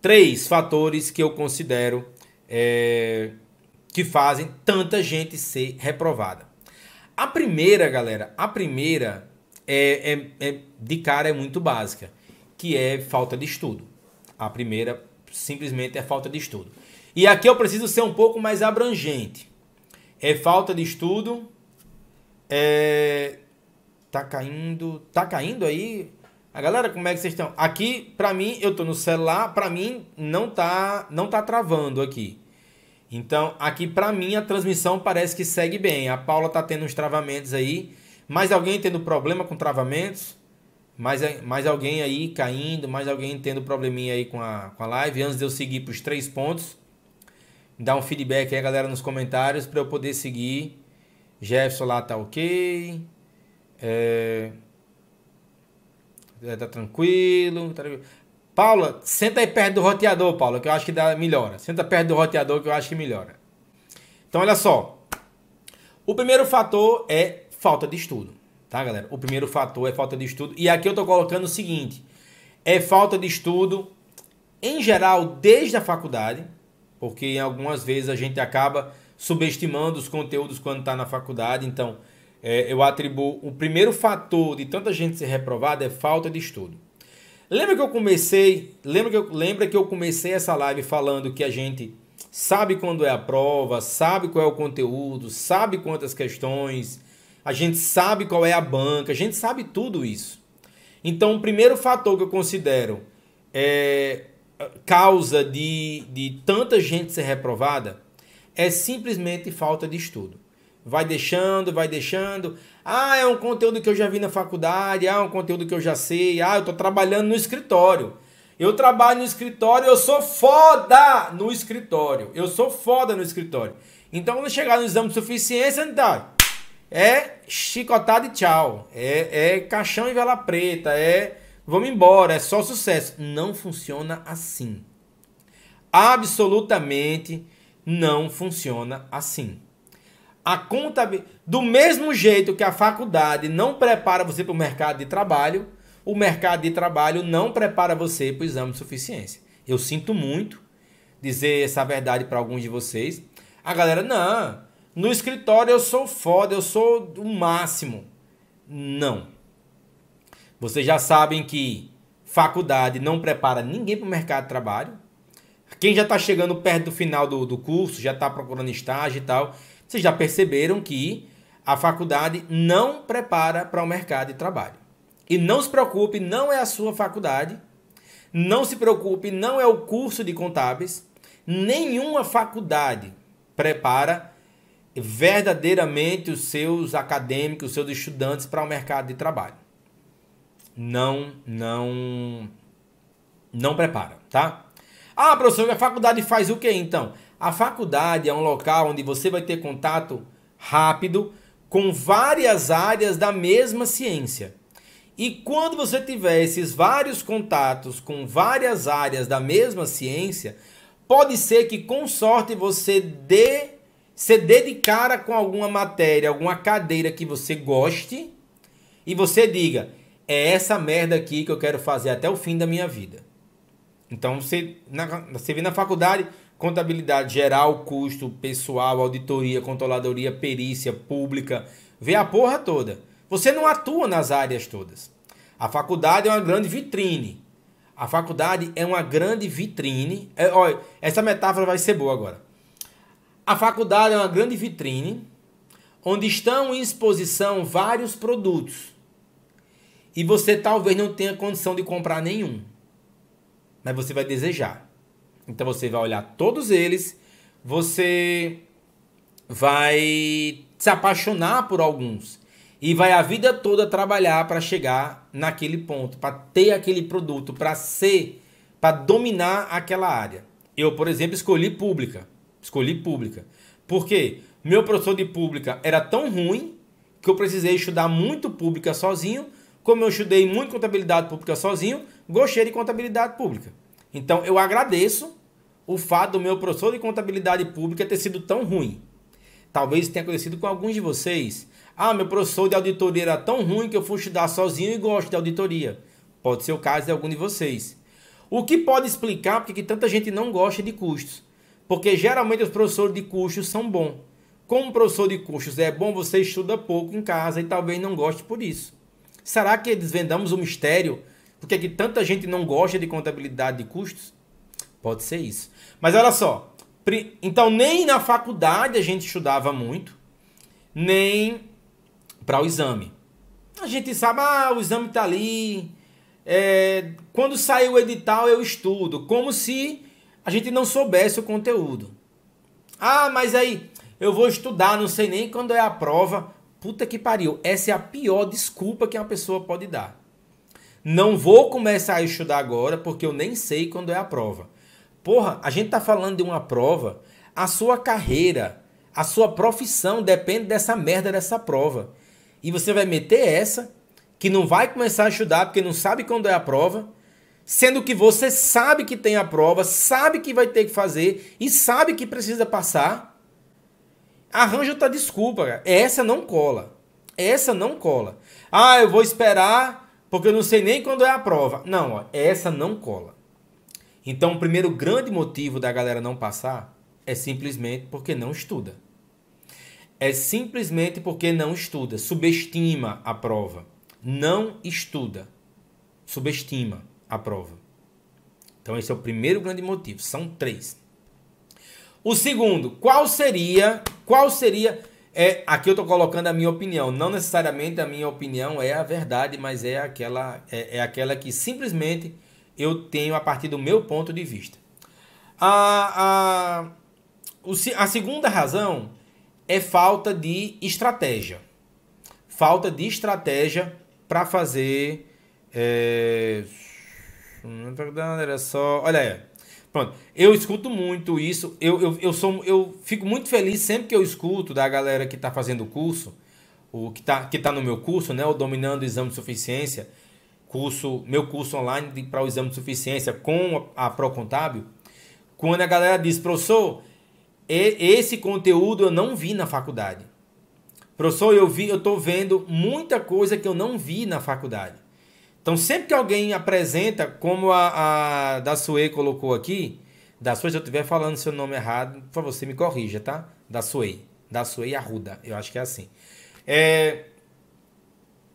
Três fatores que eu considero é, que fazem tanta gente ser reprovada. A primeira, galera, a primeira é, é, é de cara é muito básica, que é falta de estudo. A primeira simplesmente é falta de estudo. E aqui eu preciso ser um pouco mais abrangente. É falta de estudo. É... Tá caindo. Tá caindo aí? A galera, como é que vocês estão? Aqui, pra mim, eu tô no celular, pra mim não tá, não tá travando aqui. Então, aqui pra mim a transmissão parece que segue bem. A Paula tá tendo uns travamentos aí. Mais alguém tendo problema com travamentos? Mais, mais alguém aí caindo, mais alguém tendo probleminha aí com a, com a live. Antes de eu seguir para os três pontos, dá um feedback aí, galera, nos comentários para eu poder seguir. Jefferson lá tá ok. É... Tá tranquilo, tá tranquilo. Paula, senta aí perto do roteador, Paula, que eu acho que dá melhora. Senta perto do roteador que eu acho que melhora. Então, olha só. O primeiro fator é falta de estudo tá, galera? O primeiro fator é falta de estudo. E aqui eu tô colocando o seguinte: é falta de estudo em geral desde a faculdade, porque algumas vezes a gente acaba subestimando os conteúdos quando está na faculdade. Então, é, eu atribuo o primeiro fator de tanta gente ser reprovada é falta de estudo. Lembra que eu comecei, lembra que eu, lembra que eu comecei essa live falando que a gente sabe quando é a prova, sabe qual é o conteúdo, sabe quantas questões, a gente sabe qual é a banca, a gente sabe tudo isso. Então, o primeiro fator que eu considero é causa de, de tanta gente ser reprovada é simplesmente falta de estudo. Vai deixando, vai deixando. Ah, é um conteúdo que eu já vi na faculdade, ah, é um conteúdo que eu já sei, ah, eu estou trabalhando no escritório. Eu trabalho no escritório, eu sou foda no escritório. Eu sou foda no escritório. Então, quando chegar no exame de suficiência, então, é chicotada e tchau. É, é caixão e vela preta. É vamos embora. É só sucesso. Não funciona assim. Absolutamente não funciona assim. A conta do mesmo jeito que a faculdade não prepara você para o mercado de trabalho, o mercado de trabalho não prepara você para o exame de suficiência. Eu sinto muito dizer essa verdade para alguns de vocês. A galera, não, no escritório eu sou foda, eu sou o máximo. Não. Vocês já sabem que faculdade não prepara ninguém para o mercado de trabalho. Quem já está chegando perto do final do, do curso, já está procurando estágio e tal, vocês já perceberam que a faculdade não prepara para o mercado de trabalho. E não se preocupe, não é a sua faculdade, não se preocupe, não é o curso de contábeis, nenhuma faculdade prepara verdadeiramente os seus acadêmicos, os seus estudantes para o mercado de trabalho. Não, não, não prepara, tá? Ah, professor, a faculdade faz o que então? A faculdade é um local onde você vai ter contato rápido com várias áreas da mesma ciência. E quando você tiver esses vários contatos com várias áreas da mesma ciência, pode ser que com sorte você dê se dedicara com alguma matéria, alguma cadeira que você goste e você diga: é essa merda aqui que eu quero fazer até o fim da minha vida. Então você, na, você vê na faculdade contabilidade geral, custo, pessoal, auditoria, controladoria, perícia, pública, vê a porra toda. Você não atua nas áreas todas. A faculdade é uma grande vitrine. A faculdade é uma grande vitrine. É, olha, essa metáfora vai ser boa agora. A faculdade é uma grande vitrine onde estão em exposição vários produtos. E você talvez não tenha condição de comprar nenhum. Mas você vai desejar. Então você vai olhar todos eles, você vai se apaixonar por alguns e vai a vida toda trabalhar para chegar naquele ponto, para ter aquele produto, para ser, para dominar aquela área. Eu, por exemplo, escolhi pública. Escolhi pública. Por quê? Meu professor de pública era tão ruim que eu precisei estudar muito pública sozinho. Como eu estudei muito contabilidade pública sozinho, gostei de contabilidade pública. Então eu agradeço o fato do meu professor de contabilidade pública ter sido tão ruim. Talvez tenha acontecido com alguns de vocês. Ah, meu professor de auditoria era tão ruim que eu fui estudar sozinho e gosto de auditoria. Pode ser o caso de algum de vocês. O que pode explicar porque que tanta gente não gosta de custos? Porque geralmente os professores de custos são bons. Como professor de custos é bom, você estuda pouco em casa e talvez não goste por isso. Será que desvendamos o mistério? Porque que tanta gente não gosta de contabilidade de custos? Pode ser isso. Mas olha só, então nem na faculdade a gente estudava muito, nem para o exame. A gente sabe, ah, o exame está ali. É, quando sair o edital eu estudo, como se a gente não soubesse o conteúdo. Ah, mas aí eu vou estudar, não sei nem quando é a prova. Puta que pariu, essa é a pior desculpa que uma pessoa pode dar. Não vou começar a estudar agora porque eu nem sei quando é a prova. Porra, a gente tá falando de uma prova, a sua carreira, a sua profissão depende dessa merda dessa prova. E você vai meter essa, que não vai começar a estudar porque não sabe quando é a prova, sendo que você sabe que tem a prova, sabe que vai ter que fazer e sabe que precisa passar. Arranja outra desculpa, cara. Essa não cola. Essa não cola. Ah, eu vou esperar porque eu não sei nem quando é a prova. Não, ó, essa não cola. Então, o primeiro grande motivo da galera não passar é simplesmente porque não estuda. É simplesmente porque não estuda, subestima a prova. Não estuda, subestima a prova. Então, esse é o primeiro grande motivo. São três. O segundo, qual seria, qual seria, é, aqui eu estou colocando a minha opinião, não necessariamente a minha opinião é a verdade, mas é aquela, é, é aquela que simplesmente eu tenho a partir do meu ponto de vista. A, a, a segunda razão é falta de estratégia. Falta de estratégia para fazer. É... Era só. Olha aí. Pronto. Eu escuto muito isso. Eu, eu, eu, sou, eu fico muito feliz sempre que eu escuto da galera que está fazendo o curso, o que está que tá no meu curso, né? O Dominando o Exame de Suficiência curso, meu curso online para o exame de suficiência com a Procontábil, quando a galera diz, professor, esse conteúdo eu não vi na faculdade. Professor, eu vi, eu estou vendo muita coisa que eu não vi na faculdade. Então, sempre que alguém apresenta, como a, a da Sue colocou aqui, da Sue, se eu estiver falando seu nome errado, por favor, você me corrija, tá? Da Sue. Da Sue Arruda, eu acho que é assim. É,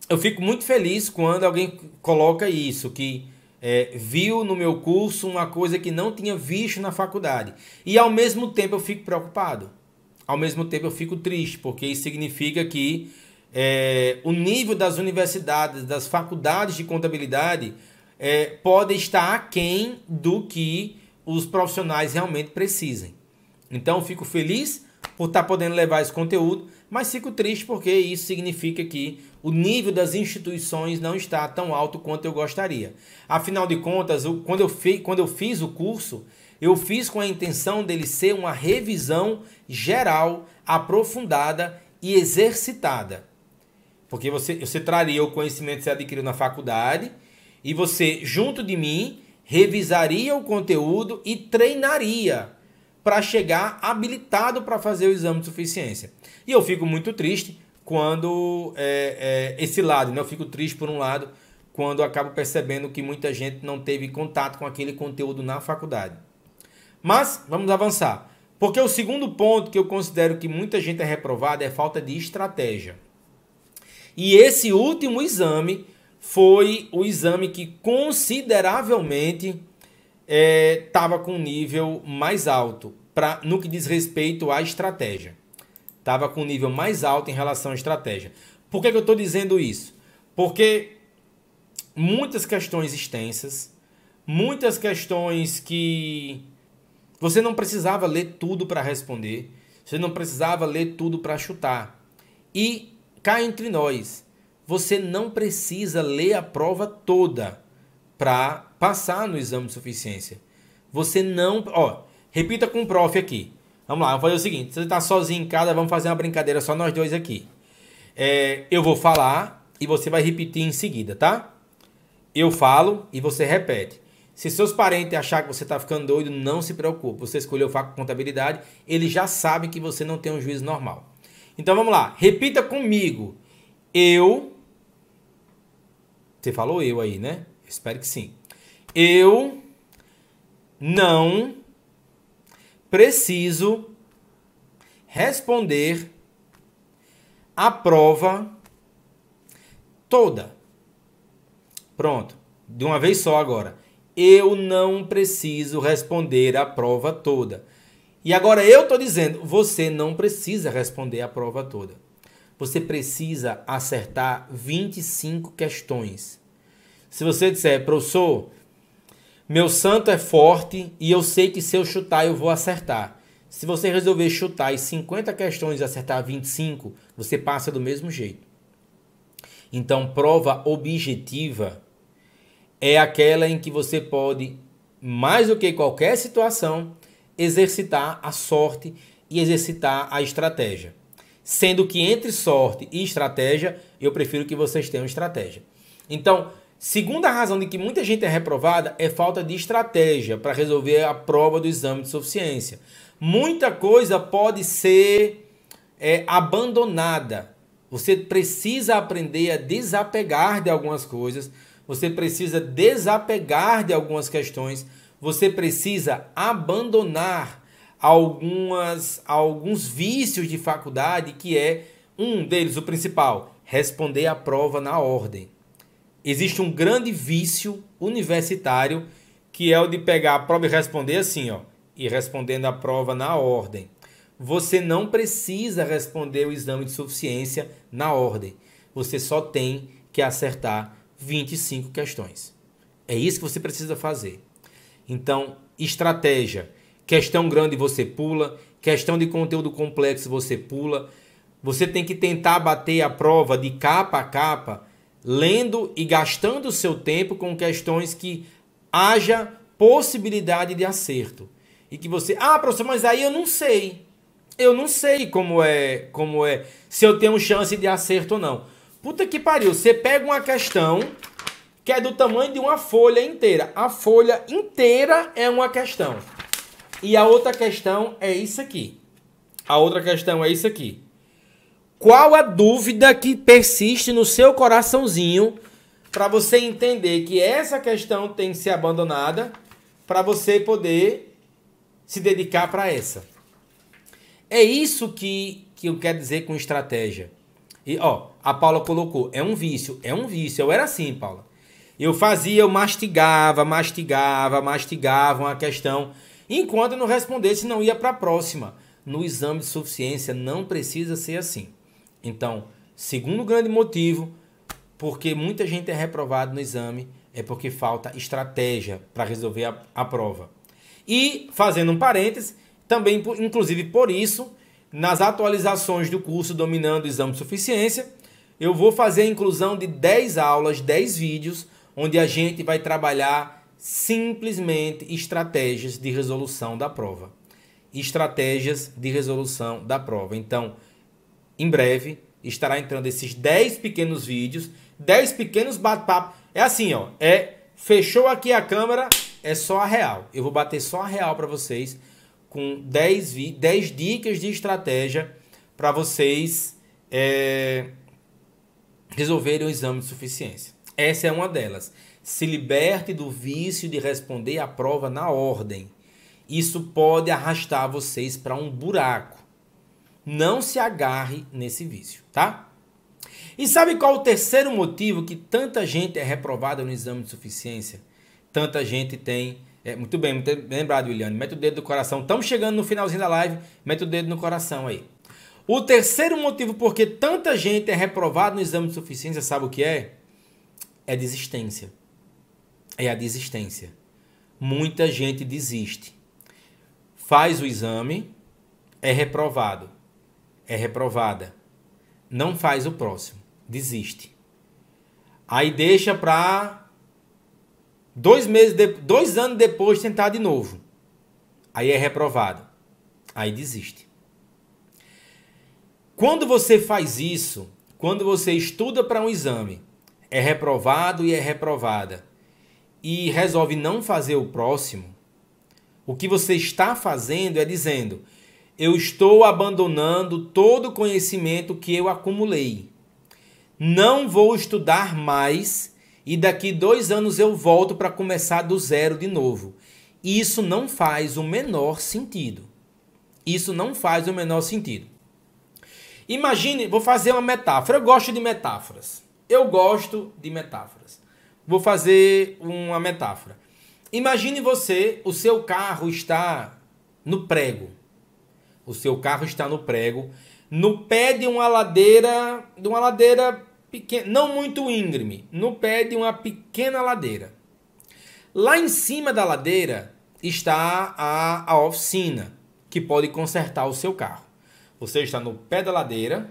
eu fico muito feliz quando alguém coloca isso, que é, viu no meu curso uma coisa que não tinha visto na faculdade. E ao mesmo tempo eu fico preocupado. Ao mesmo tempo eu fico triste, porque isso significa que é, o nível das universidades, das faculdades de contabilidade, é, pode estar aquém do que os profissionais realmente precisem. Então fico feliz por estar podendo levar esse conteúdo, mas fico triste porque isso significa que o nível das instituições não está tão alto quanto eu gostaria. Afinal de contas, quando eu, fiz, quando eu fiz o curso, eu fiz com a intenção dele ser uma revisão geral, aprofundada e exercitada. Porque você, você traria o conhecimento que você adquiriu na faculdade e você, junto de mim, revisaria o conteúdo e treinaria para chegar habilitado para fazer o exame de suficiência. E eu fico muito triste quando é, é, esse lado, né? eu fico triste por um lado, quando acabo percebendo que muita gente não teve contato com aquele conteúdo na faculdade. Mas vamos avançar. Porque o segundo ponto que eu considero que muita gente é reprovada é falta de estratégia. E esse último exame foi o exame que consideravelmente estava é, com nível mais alto pra, no que diz respeito à estratégia. Estava com nível mais alto em relação à estratégia. Por que, que eu estou dizendo isso? Porque muitas questões extensas, muitas questões que você não precisava ler tudo para responder, você não precisava ler tudo para chutar. E cá entre nós, você não precisa ler a prova toda para passar no exame de suficiência. Você não, ó, repita com o prof aqui. Vamos lá, vamos fazer o seguinte: você está sozinho em casa, vamos fazer uma brincadeira só nós dois aqui. É, eu vou falar e você vai repetir em seguida, tá? Eu falo e você repete. Se seus parentes achar que você está ficando doido, não se preocupe. Você escolheu faco contabilidade, eles já sabem que você não tem um juízo normal. Então vamos lá, repita comigo. Eu. Você falou eu aí, né? Espero que sim. Eu não preciso responder a prova toda. Pronto. De uma vez só agora eu não preciso responder a prova toda. E agora eu estou dizendo, você não precisa responder a prova toda. Você precisa acertar 25 questões. Se você disser, professor, meu santo é forte e eu sei que se eu chutar eu vou acertar. Se você resolver chutar as 50 questões e acertar 25, você passa do mesmo jeito. Então, prova objetiva é aquela em que você pode, mais do que qualquer situação, exercitar a sorte e exercitar a estratégia. Sendo que entre sorte e estratégia, eu prefiro que vocês tenham estratégia. Então, segunda razão de que muita gente é reprovada é falta de estratégia para resolver a prova do exame de suficiência. Muita coisa pode ser é, abandonada. Você precisa aprender a desapegar de algumas coisas você precisa desapegar de algumas questões, você precisa abandonar algumas alguns vícios de faculdade, que é um deles o principal, responder a prova na ordem. Existe um grande vício universitário que é o de pegar a prova e responder assim, ó, e respondendo a prova na ordem. Você não precisa responder o exame de suficiência na ordem. Você só tem que acertar 25 questões. É isso que você precisa fazer. Então, estratégia. Questão grande você pula, questão de conteúdo complexo você pula. Você tem que tentar bater a prova de capa a capa, lendo e gastando o seu tempo com questões que haja possibilidade de acerto. E que você, ah, professor, mas aí eu não sei. Eu não sei como é, como é, se eu tenho chance de acerto ou não. Puta que pariu, você pega uma questão que é do tamanho de uma folha inteira. A folha inteira é uma questão. E a outra questão é isso aqui. A outra questão é isso aqui. Qual a dúvida que persiste no seu coraçãozinho para você entender que essa questão tem que ser abandonada para você poder se dedicar para essa? É isso que, que eu quero dizer com estratégia. E ó, a Paula colocou, é um vício, é um vício. Eu era assim, Paula. Eu fazia, eu mastigava, mastigava, mastigava uma questão. Enquanto não respondesse, não ia para a próxima. No exame de suficiência não precisa ser assim. Então, segundo grande motivo, porque muita gente é reprovada no exame, é porque falta estratégia para resolver a, a prova. E, fazendo um parênteses, também, inclusive por isso, nas atualizações do curso Dominando o Exame de Suficiência, eu vou fazer a inclusão de 10 aulas, 10 vídeos, onde a gente vai trabalhar simplesmente estratégias de resolução da prova. Estratégias de resolução da prova. Então, em breve, estará entrando esses 10 pequenos vídeos, 10 pequenos bate-papo. É assim, ó, é fechou aqui a câmera, é só a real. Eu vou bater só a real para vocês com 10, 10 dicas de estratégia para vocês é, resolverem o exame de suficiência. Essa é uma delas. Se liberte do vício de responder a prova na ordem. Isso pode arrastar vocês para um buraco. Não se agarre nesse vício, tá? E sabe qual o terceiro motivo que tanta gente é reprovada no exame de suficiência? Tanta gente tem. É, muito bem, muito bem lembrado, Williane. Mete o dedo no coração. Estamos chegando no finalzinho da live. Mete o dedo no coração aí. O terceiro motivo porque tanta gente é reprovada no exame de suficiência, sabe o que é? É desistência. É a desistência. Muita gente desiste. Faz o exame, é reprovado. É reprovada. Não faz o próximo desiste. Aí deixa para dois meses, de, dois anos depois tentar de novo. Aí é reprovado. Aí desiste. Quando você faz isso, quando você estuda para um exame, é reprovado e é reprovada, e resolve não fazer o próximo, o que você está fazendo é dizendo: eu estou abandonando todo o conhecimento que eu acumulei não vou estudar mais e daqui dois anos eu volto para começar do zero de novo. Isso não faz o menor sentido. Isso não faz o menor sentido. Imagine, vou fazer uma metáfora. Eu gosto de metáforas. Eu gosto de metáforas. Vou fazer uma metáfora. Imagine você, o seu carro está no prego. O seu carro está no prego no pé de uma ladeira, de uma ladeira pequena, não muito íngreme, no pé de uma pequena ladeira. Lá em cima da ladeira está a, a oficina, que pode consertar o seu carro. Você está no pé da ladeira,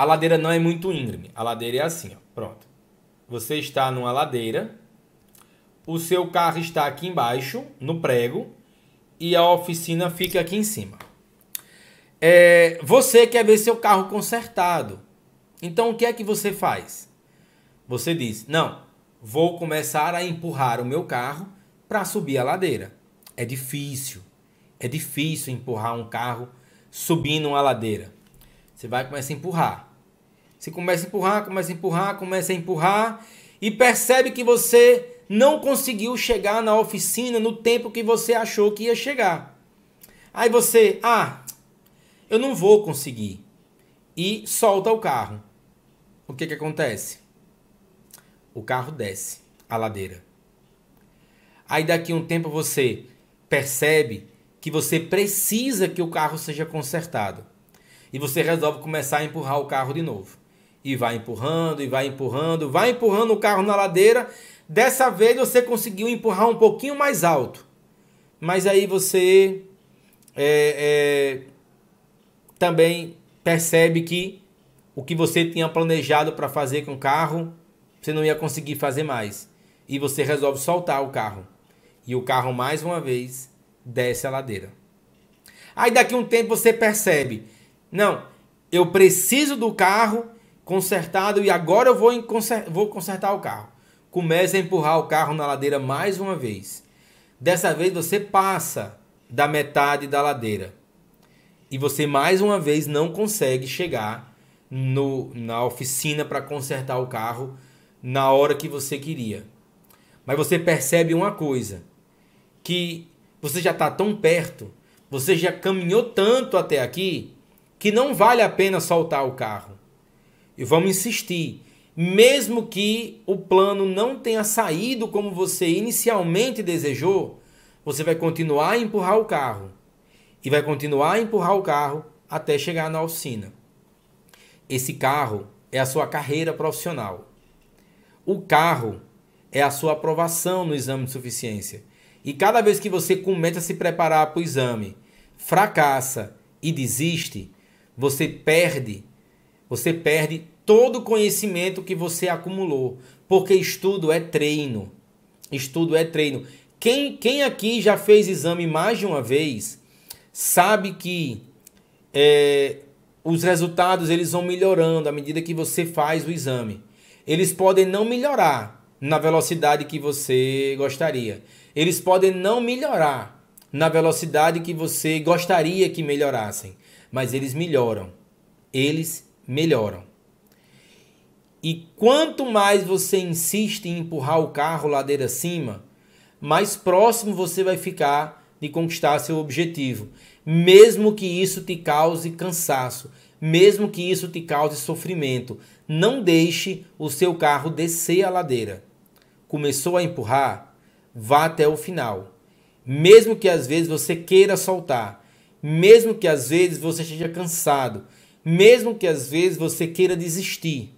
a ladeira não é muito íngreme, a ladeira é assim, ó, pronto. Você está numa ladeira, o seu carro está aqui embaixo, no prego, e a oficina fica aqui em cima. É, você quer ver seu carro consertado. Então o que é que você faz? Você diz: Não, vou começar a empurrar o meu carro para subir a ladeira. É difícil. É difícil empurrar um carro subindo uma ladeira. Você vai começar a empurrar. Você começa a empurrar, começa a empurrar, começa a empurrar e percebe que você não conseguiu chegar na oficina no tempo que você achou que ia chegar. Aí você, ah, eu não vou conseguir. E solta o carro. O que, que acontece? O carro desce a ladeira. Aí daqui a um tempo você percebe que você precisa que o carro seja consertado. E você resolve começar a empurrar o carro de novo. E vai empurrando, e vai empurrando, vai empurrando o carro na ladeira. Dessa vez você conseguiu empurrar um pouquinho mais alto. Mas aí você é, é, também percebe que o que você tinha planejado para fazer com o carro, você não ia conseguir fazer mais. E você resolve soltar o carro. E o carro, mais uma vez, desce a ladeira. Aí daqui um tempo você percebe: não, eu preciso do carro consertado e agora eu vou, vou consertar o carro. Começa a empurrar o carro na ladeira mais uma vez. Dessa vez você passa da metade da ladeira e você mais uma vez não consegue chegar no, na oficina para consertar o carro na hora que você queria. Mas você percebe uma coisa, que você já está tão perto, você já caminhou tanto até aqui, que não vale a pena soltar o carro. E vamos insistir, mesmo que o plano não tenha saído como você inicialmente desejou, você vai continuar a empurrar o carro e vai continuar a empurrar o carro até chegar na oficina. Esse carro é a sua carreira profissional. O carro é a sua aprovação no exame de suficiência. E cada vez que você começa a se preparar para o exame, fracassa e desiste, você perde, você perde todo o conhecimento que você acumulou, porque estudo é treino. Estudo é treino. Quem, quem aqui já fez exame mais de uma vez, sabe que é, os resultados eles vão melhorando à medida que você faz o exame. Eles podem não melhorar na velocidade que você gostaria. Eles podem não melhorar na velocidade que você gostaria que melhorassem, mas eles melhoram. Eles melhoram. E quanto mais você insiste em empurrar o carro ladeira acima, mais próximo você vai ficar de conquistar seu objetivo, mesmo que isso te cause cansaço, mesmo que isso te cause sofrimento. Não deixe o seu carro descer a ladeira. Começou a empurrar? Vá até o final. Mesmo que às vezes você queira soltar, mesmo que às vezes você esteja cansado, mesmo que às vezes você queira desistir,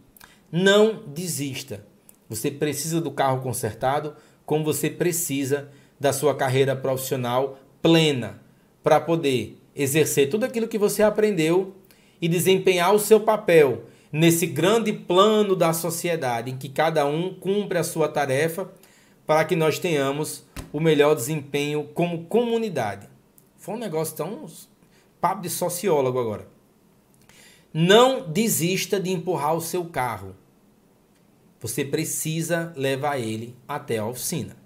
não desista. Você precisa do carro consertado, como você precisa da sua carreira profissional plena para poder exercer tudo aquilo que você aprendeu e desempenhar o seu papel nesse grande plano da sociedade em que cada um cumpre a sua tarefa para que nós tenhamos o melhor desempenho como comunidade. Foi um negócio tão papo de sociólogo agora. Não desista de empurrar o seu carro. Você precisa levar ele até a oficina.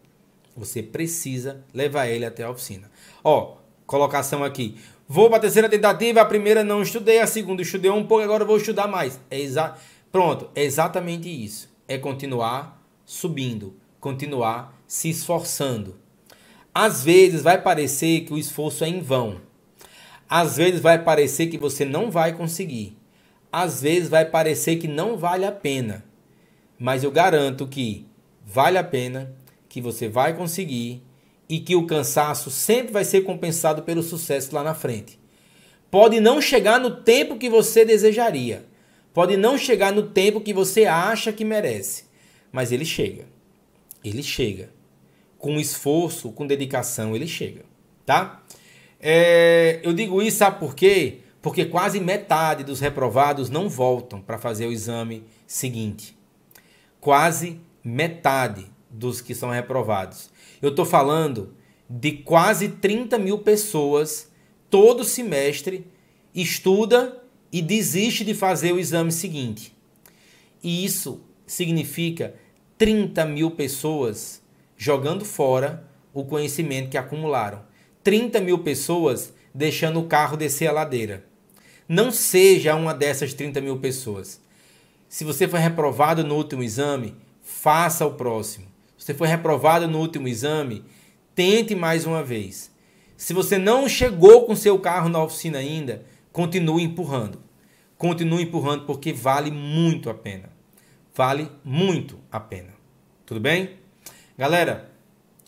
Você precisa levar ele até a oficina. Ó, colocação aqui. Vou para a terceira tentativa, a primeira não estudei, a segunda estudei um pouco, agora vou estudar mais. É exa Pronto, é exatamente isso. É continuar subindo, continuar se esforçando. Às vezes vai parecer que o esforço é em vão. Às vezes vai parecer que você não vai conseguir. Às vezes vai parecer que não vale a pena. Mas eu garanto que vale a pena, que você vai conseguir e que o cansaço sempre vai ser compensado pelo sucesso lá na frente. Pode não chegar no tempo que você desejaria, pode não chegar no tempo que você acha que merece, mas ele chega. Ele chega. Com esforço, com dedicação, ele chega, tá? É, eu digo isso, sabe por quê? Porque quase metade dos reprovados não voltam para fazer o exame seguinte. Quase metade dos que são reprovados. Eu estou falando de quase 30 mil pessoas todo semestre estuda e desiste de fazer o exame seguinte. E isso significa 30 mil pessoas jogando fora o conhecimento que acumularam. 30 mil pessoas deixando o carro descer a ladeira. Não seja uma dessas 30 mil pessoas. Se você foi reprovado no último exame, faça o próximo. Você foi reprovado no último exame? Tente mais uma vez. Se você não chegou com seu carro na oficina ainda, continue empurrando. Continue empurrando porque vale muito a pena. Vale muito a pena. Tudo bem? Galera,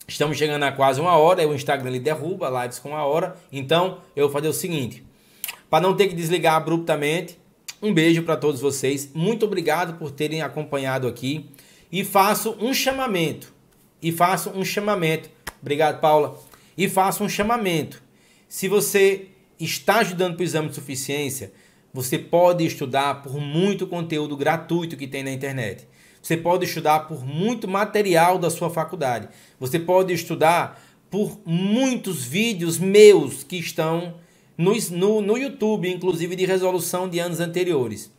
estamos chegando a quase uma hora. O Instagram ele derruba lives com uma hora. Então, eu vou fazer o seguinte: para não ter que desligar abruptamente, um beijo para todos vocês. Muito obrigado por terem acompanhado aqui e faço um chamamento. E faço um chamamento. Obrigado, Paula. E faço um chamamento. Se você está ajudando para o exame de suficiência, você pode estudar por muito conteúdo gratuito que tem na internet. Você pode estudar por muito material da sua faculdade. Você pode estudar por muitos vídeos meus que estão no, no, no YouTube, inclusive de resolução de anos anteriores.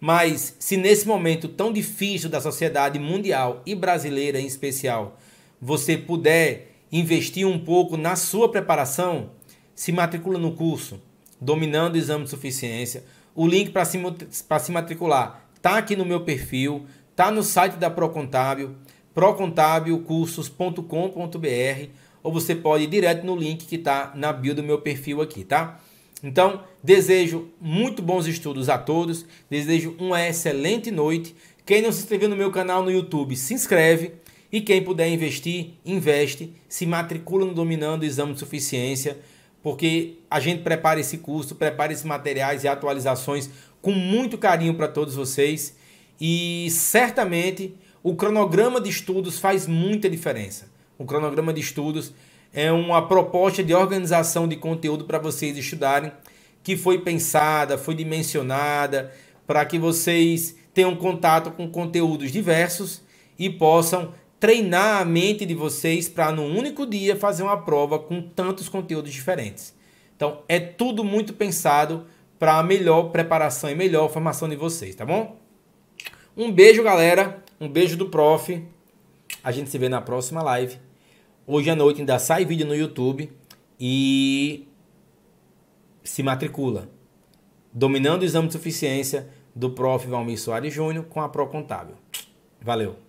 Mas se nesse momento tão difícil da sociedade mundial e brasileira em especial, você puder investir um pouco na sua preparação, se matricula no curso Dominando o Exame de Suficiência. O link para se, se matricular está aqui no meu perfil, está no site da Procontábil, procontabilcursos.com.br ou você pode ir direto no link que está na bio do meu perfil aqui, tá? Então, desejo muito bons estudos a todos, desejo uma excelente noite. Quem não se inscreveu no meu canal no YouTube, se inscreve. E quem puder investir, investe, se matricula no Dominando Exame de Suficiência, porque a gente prepara esse curso, prepara esses materiais e atualizações com muito carinho para todos vocês. E certamente o cronograma de estudos faz muita diferença. O cronograma de estudos é uma proposta de organização de conteúdo para vocês estudarem, que foi pensada, foi dimensionada para que vocês tenham contato com conteúdos diversos e possam treinar a mente de vocês para no único dia fazer uma prova com tantos conteúdos diferentes. Então é tudo muito pensado para a melhor preparação e melhor formação de vocês, tá bom? Um beijo, galera. Um beijo do prof. A gente se vê na próxima live. Hoje à noite ainda sai vídeo no YouTube e se matricula. Dominando o exame de suficiência do Prof. Valmir Soares Júnior com a Pro Contábil. Valeu!